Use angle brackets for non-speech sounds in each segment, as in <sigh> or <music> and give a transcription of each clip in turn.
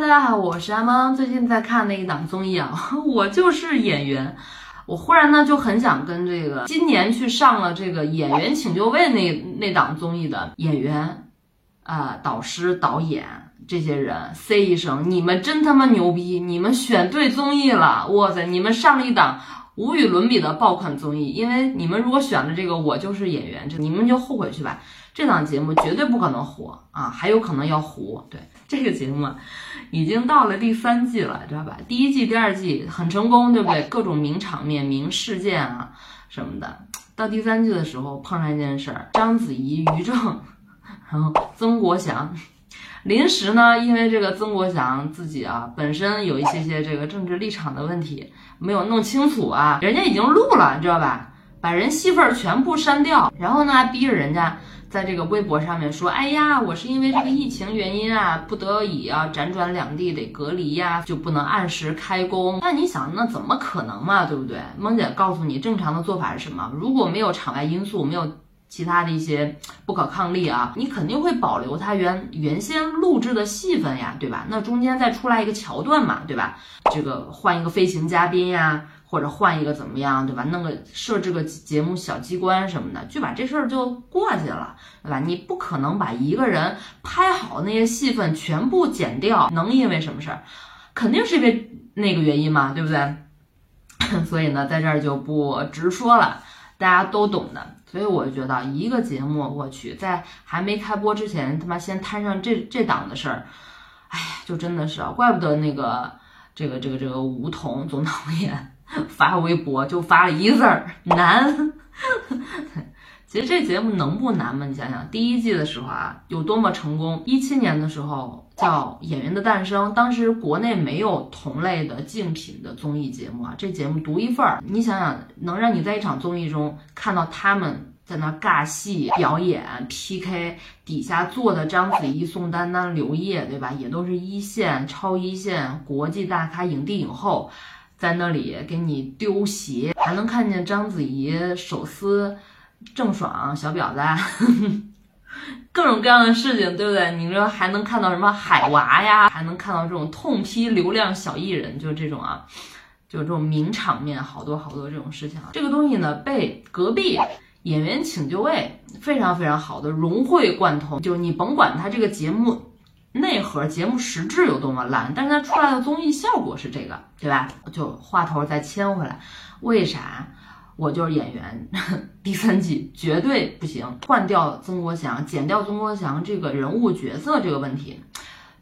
大家好，我是阿猫。最近在看那一档综艺啊，<laughs> 我就是演员。我忽然呢就很想跟这个今年去上了这个《演员请就位》那那档综艺的演员啊、导师、导演这些人 say 一声：你们真他妈牛逼！你们选对综艺了！哇塞，你们上了一档无与伦比的爆款综艺。因为你们如果选了这个《我就是演员》，这你们就后悔去吧。这档节目绝对不可能火啊，还有可能要糊。对这个节目，已经到了第三季了，知道吧？第一季、第二季很成功，对不对？各种名场面、名事件啊什么的。到第三季的时候，碰上一件事儿，章子怡、于正，然后曾国祥。临时呢，因为这个曾国祥自己啊本身有一些些这个政治立场的问题，没有弄清楚啊，人家已经录了，你知道吧？把人戏份全部删掉，然后呢，还逼着人家在这个微博上面说：“哎呀，我是因为这个疫情原因啊，不得已啊，辗转两地得隔离呀，就不能按时开工。”那你想，那怎么可能嘛，对不对？萌姐告诉你，正常的做法是什么？如果没有场外因素，没有其他的一些不可抗力啊，你肯定会保留它原原先录制的戏份呀，对吧？那中间再出来一个桥段嘛，对吧？这个换一个飞行嘉宾呀。或者换一个怎么样，对吧？弄个设置个节目小机关什么的，就把这事儿就过去了，对吧？你不可能把一个人拍好那些戏份全部剪掉，能因为什么事儿？肯定是因为那个原因嘛，对不对？<coughs> 所以呢，在这儿就不直说了，大家都懂的。所以我觉得一个节目，我去，在还没开播之前，他妈先摊上这这档的事儿，哎，就真的是啊，怪不得那个这个这个这个吴彤总导演。<laughs> 发微博就发了一字儿难，其实这节目能不难吗？你想想，第一季的时候啊，有多么成功。一七年的时候叫《演员的诞生》，当时国内没有同类的竞品的综艺节目啊，这节目独一份儿。你想想，能让你在一场综艺中看到他们在那尬戏表演 PK，底下坐的章子怡、宋丹丹、刘烨，对吧？也都是一线、超一线国际大咖、影帝影后。在那里给你丢鞋，还能看见章子怡手撕郑爽小婊子，<laughs> 各种各样的事情，对不对？你说还能看到什么海娃呀？还能看到这种痛批流量小艺人，就这种啊，就这种名场面，好多好多这种事情啊。这个东西呢，被隔壁演员请就位非常非常好的融会贯通，就你甭管他这个节目。内核节目实质有多么烂，但是它出来的综艺效果是这个，对吧？就话头再牵回来，为啥我就是演员？<laughs> 第三季绝对不行，换掉曾国祥，剪掉曾国祥这个人物角色这个问题，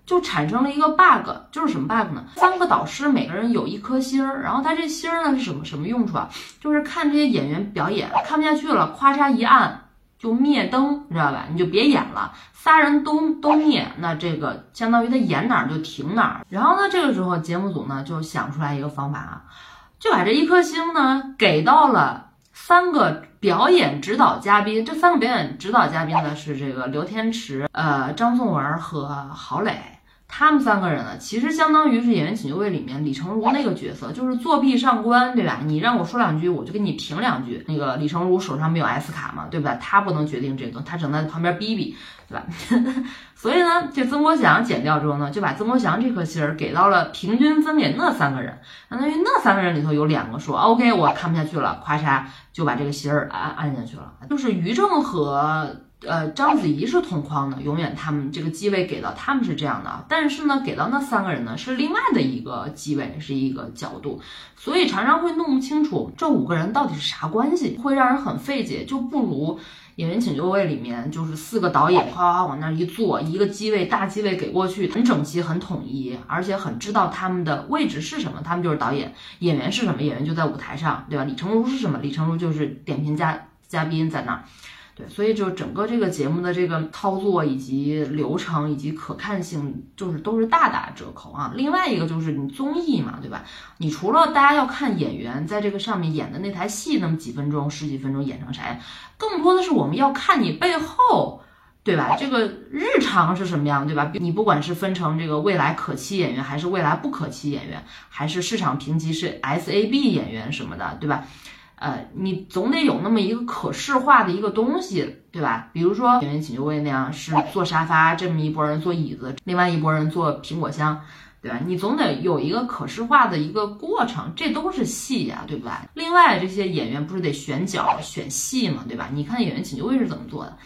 就产生了一个 bug，就是什么 bug 呢？三个导师每个人有一颗星儿，然后他这星儿呢是什么什么用处啊？就是看这些演员表演看不下去了，咔嚓一按。就灭灯，你知道吧？你就别演了，仨人都都灭，那这个相当于他演哪儿就停哪儿。然后呢，这个时候节目组呢就想出来一个方法啊，就把这一颗星呢给到了三个表演指导嘉宾。这三个表演指导嘉宾呢是这个刘天池、呃张颂文和郝蕾。他们三个人呢，其实相当于是《演员请就位》里面李成儒那个角色，就是作弊上官，对吧？你让我说两句，我就给你评两句。那个李成儒手上没有 S 卡嘛，对吧？他不能决定这个，他只能在旁边逼逼，对吧？<laughs> 所以呢，这曾国祥剪掉之后呢，就把曾国祥这颗心儿给到了平均分给那三个人，相当于那三个人里头有两个说 OK，我看不下去了，咔嚓就把这个心儿按按下去了，就是于正和。呃，章子怡是同框的，永远他们这个机位给到他们是这样的，但是呢，给到那三个人呢是另外的一个机位，是一个角度，所以常常会弄不清楚这五个人到底是啥关系，会让人很费解，就不如演员请就位里面就是四个导演哗哗往那一坐，一个机位大机位给过去，很整齐，很统一，而且很知道他们的位置是什么，他们就是导演，演员是什么，演员就在舞台上，对吧？李成儒是什么？李成儒就是点评嘉嘉宾在那儿。对，所以就整个这个节目的这个操作以及流程以及可看性，就是都是大打折扣啊。另外一个就是你综艺嘛，对吧？你除了大家要看演员在这个上面演的那台戏，那么几分钟、十几分钟演成啥样，更多的是我们要看你背后，对吧？这个日常是什么样，对吧？你不管是分成这个未来可期演员，还是未来不可期演员，还是市场评级是 SAB 演员什么的，对吧？呃，你总得有那么一个可视化的一个东西，对吧？比如说《演员请就位》那样是坐沙发，这么一拨人坐椅子，另外一拨人坐苹果箱，对吧？你总得有一个可视化的一个过程，这都是戏呀，对吧？另外这些演员不是得选角、选戏嘛，对吧？你看《演员请就位》是怎么做的？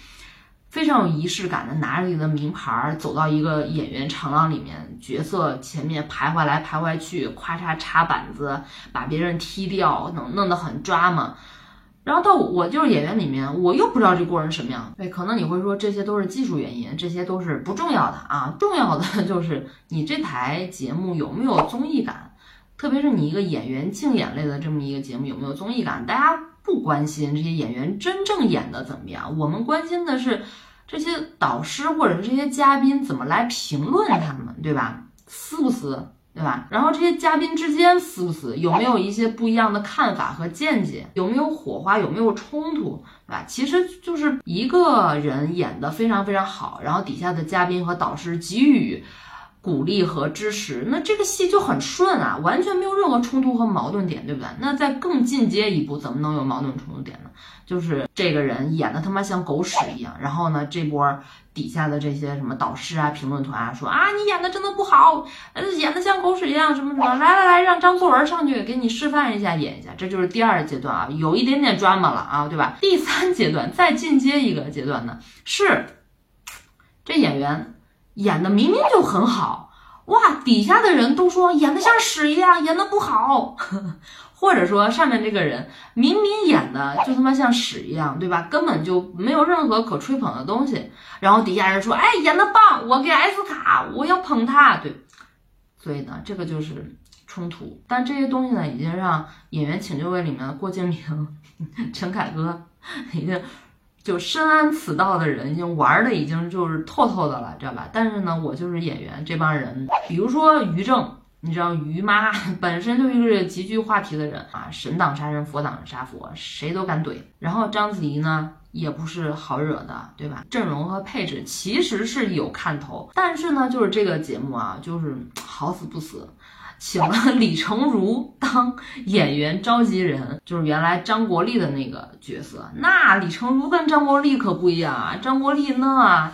非常有仪式感的，拿着你的名牌走到一个演员长廊里面，角色前面徘徊来徘徊去，咔嚓插板子，把别人踢掉，弄弄得很抓嘛。然后到我就是演员里面，我又不知道这过程什么样。对，可能你会说这些都是技术原因，这些都是不重要的啊。重要的 <laughs> 就是你这台节目有没有综艺感，特别是你一个演员竞演类的这么一个节目有没有综艺感，大家。不关心这些演员真正演的怎么样，我们关心的是这些导师或者是这些嘉宾怎么来评论他们，对吧？撕不撕，对吧？然后这些嘉宾之间撕不撕，有没有一些不一样的看法和见解，有没有火花，有没有冲突，对吧？其实就是一个人演的非常非常好，然后底下的嘉宾和导师给予。鼓励和支持，那这个戏就很顺啊，完全没有任何冲突和矛盾点，对不对？那再更进阶一步，怎么能有矛盾冲突点呢？就是这个人演的他妈像狗屎一样，然后呢，这波底下的这些什么导师啊、评论团啊说啊，你演的真的不好，演的像狗屎一样，什么什么，来来来，让张颂文上去给你示范一下，演一下，这就是第二阶段啊，有一点点 drama 了啊，对吧？第三阶段再进阶一个阶段呢，是这演员。演的明明就很好哇，底下的人都说演的像屎一样，演的不好，<laughs> 或者说上面这个人明明演的就他妈像屎一样，对吧？根本就没有任何可吹捧的东西，然后底下人说，哎，演的棒，我给 S 卡，我要捧他，对，所以呢，这个就是冲突。但这些东西呢，已经让演员请就位里面的郭敬明、陈凯歌 <laughs> 已经。就深谙此道的人，已经玩的已经就是透透的了，知道吧？但是呢，我就是演员，这帮人，比如说于正，你知道于妈 <laughs> 本身就是一个极具话题的人啊，神挡杀人，佛挡杀佛，谁都敢怼。然后章子怡呢，也不是好惹的，对吧？阵容和配置其实是有看头，但是呢，就是这个节目啊，就是 <tsk> 好死不死。请了 <laughs> 李成儒当演员召集人，就是原来张国立的那个角色。那李成儒跟张国立可不一样啊，张国立那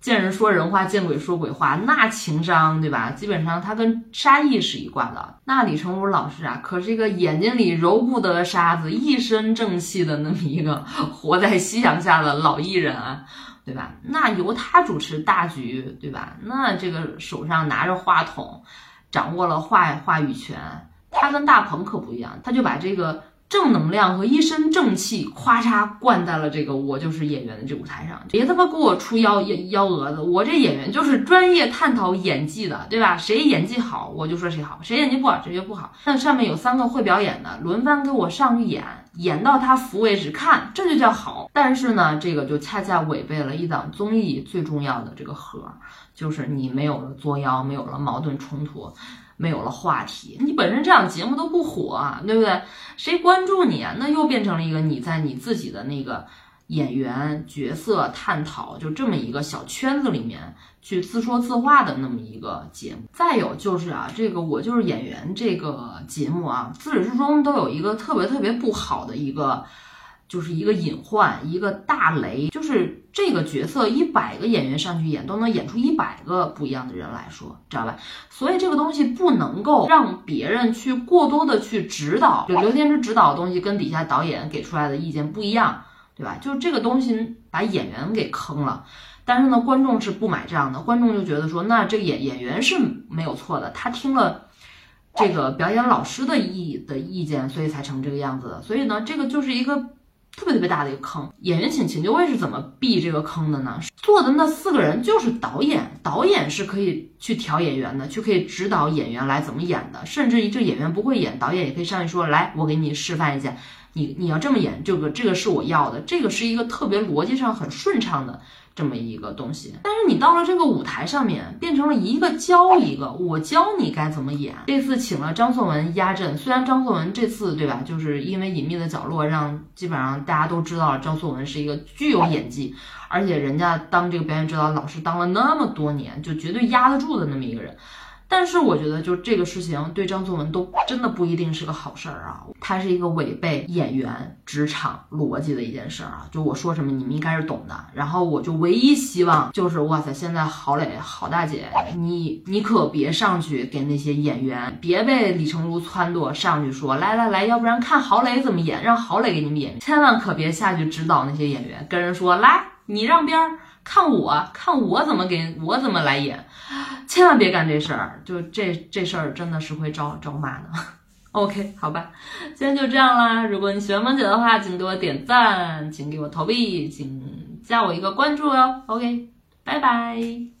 见人说人话，见鬼说鬼话，那情商对吧？基本上他跟沙溢是一挂的。那李成儒老师啊，可是一个眼睛里揉不得沙子，一身正气的那么一个活在夕阳下的老艺人啊，对吧？那由他主持大局，对吧？那这个手上拿着话筒。掌握了话话语权，他跟大鹏可不一样，他就把这个正能量和一身正气，咵嚓灌在了这个我就是演员的这舞台上。别他妈给我出幺幺蛾子，我这演员就是专业探讨演技的，对吧？谁演技好，我就说谁好；谁演技不好，谁就不好。那上面有三个会表演的，轮番给我上去演，演到他服为止，看这就叫好。但是呢，这个就恰恰违背了一档综艺最重要的这个核。就是你没有了作妖，没有了矛盾冲突，没有了话题，你本身这档节目都不火啊，对不对？谁关注你啊？那又变成了一个你在你自己的那个演员角色探讨，就这么一个小圈子里面去自说自话的那么一个节目。再有就是啊，这个我就是演员这个节目啊，自始至终都有一个特别特别不好的一个。就是一个隐患，一个大雷，就是这个角色一百个演员上去演，都能演出一百个不一样的人来说，知道吧？所以这个东西不能够让别人去过多的去指导，就刘天之指导的东西跟底下导演给出来的意见不一样，对吧？就这个东西把演员给坑了，但是呢，观众是不买账的，观众就觉得说，那这个演演员是没有错的，他听了这个表演老师的意的意见，所以才成这个样子的，所以呢，这个就是一个。特别特别大的一个坑，演员请请就位是怎么避这个坑的呢？做的那四个人就是导演，导演是可以去调演员的，去可以指导演员来怎么演的，甚至于这演员不会演，导演也可以上去说，来，我给你示范一下，你你要这么演，这个这个是我要的，这个是一个特别逻辑上很顺畅的。这么一个东西，但是你到了这个舞台上面，变成了一个教一个，我教你该怎么演。这次请了张颂文压阵，虽然张颂文这次对吧，就是因为隐秘的角落，让基本上大家都知道了张颂文是一个具有演技，而且人家当这个表演指导老师当了那么多年，就绝对压得住的那么一个人。但是我觉得，就这个事情对张颂文都真的不一定是个好事儿啊，它是一个违背演员职场逻辑的一件事儿啊。就我说什么，你们应该是懂的。然后我就唯一希望就是，哇塞，现在郝蕾郝大姐，你你可别上去给那些演员，别被李成儒撺掇上去说，来来来，要不然看郝蕾怎么演，让郝蕾给你们演，千万可别下去指导那些演员，跟人说来，你让边儿。看我，看我怎么给我怎么来演，<gasps> 千万别干这事儿，就这这事儿真的是会招招骂的。<laughs> OK，好吧，今天就这样啦。如果你喜欢萌姐的话，请给我点赞，请给我投币，请加我一个关注哟。OK，拜拜。